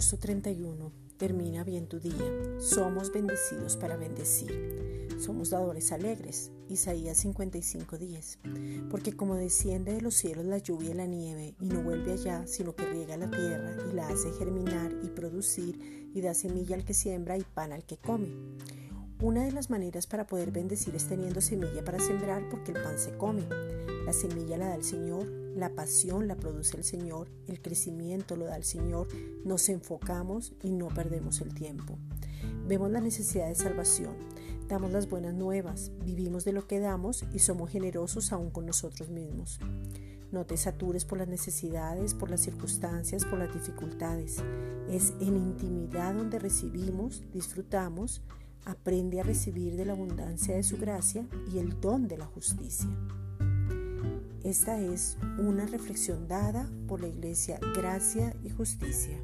31. Termina bien tu día. Somos bendecidos para bendecir. Somos dadores alegres. Isaías 55:10. Porque como desciende de los cielos la lluvia y la nieve, y no vuelve allá, sino que riega la tierra y la hace germinar y producir, y da semilla al que siembra y pan al que come. Una de las maneras para poder bendecir es teniendo semilla para sembrar porque el pan se come. La semilla la da el Señor, la pasión la produce el Señor, el crecimiento lo da el Señor, nos enfocamos y no perdemos el tiempo. Vemos la necesidad de salvación, damos las buenas nuevas, vivimos de lo que damos y somos generosos aún con nosotros mismos. No te satures por las necesidades, por las circunstancias, por las dificultades. Es en intimidad donde recibimos, disfrutamos, aprende a recibir de la abundancia de su gracia y el don de la justicia. Esta es una reflexión dada por la Iglesia Gracia y Justicia.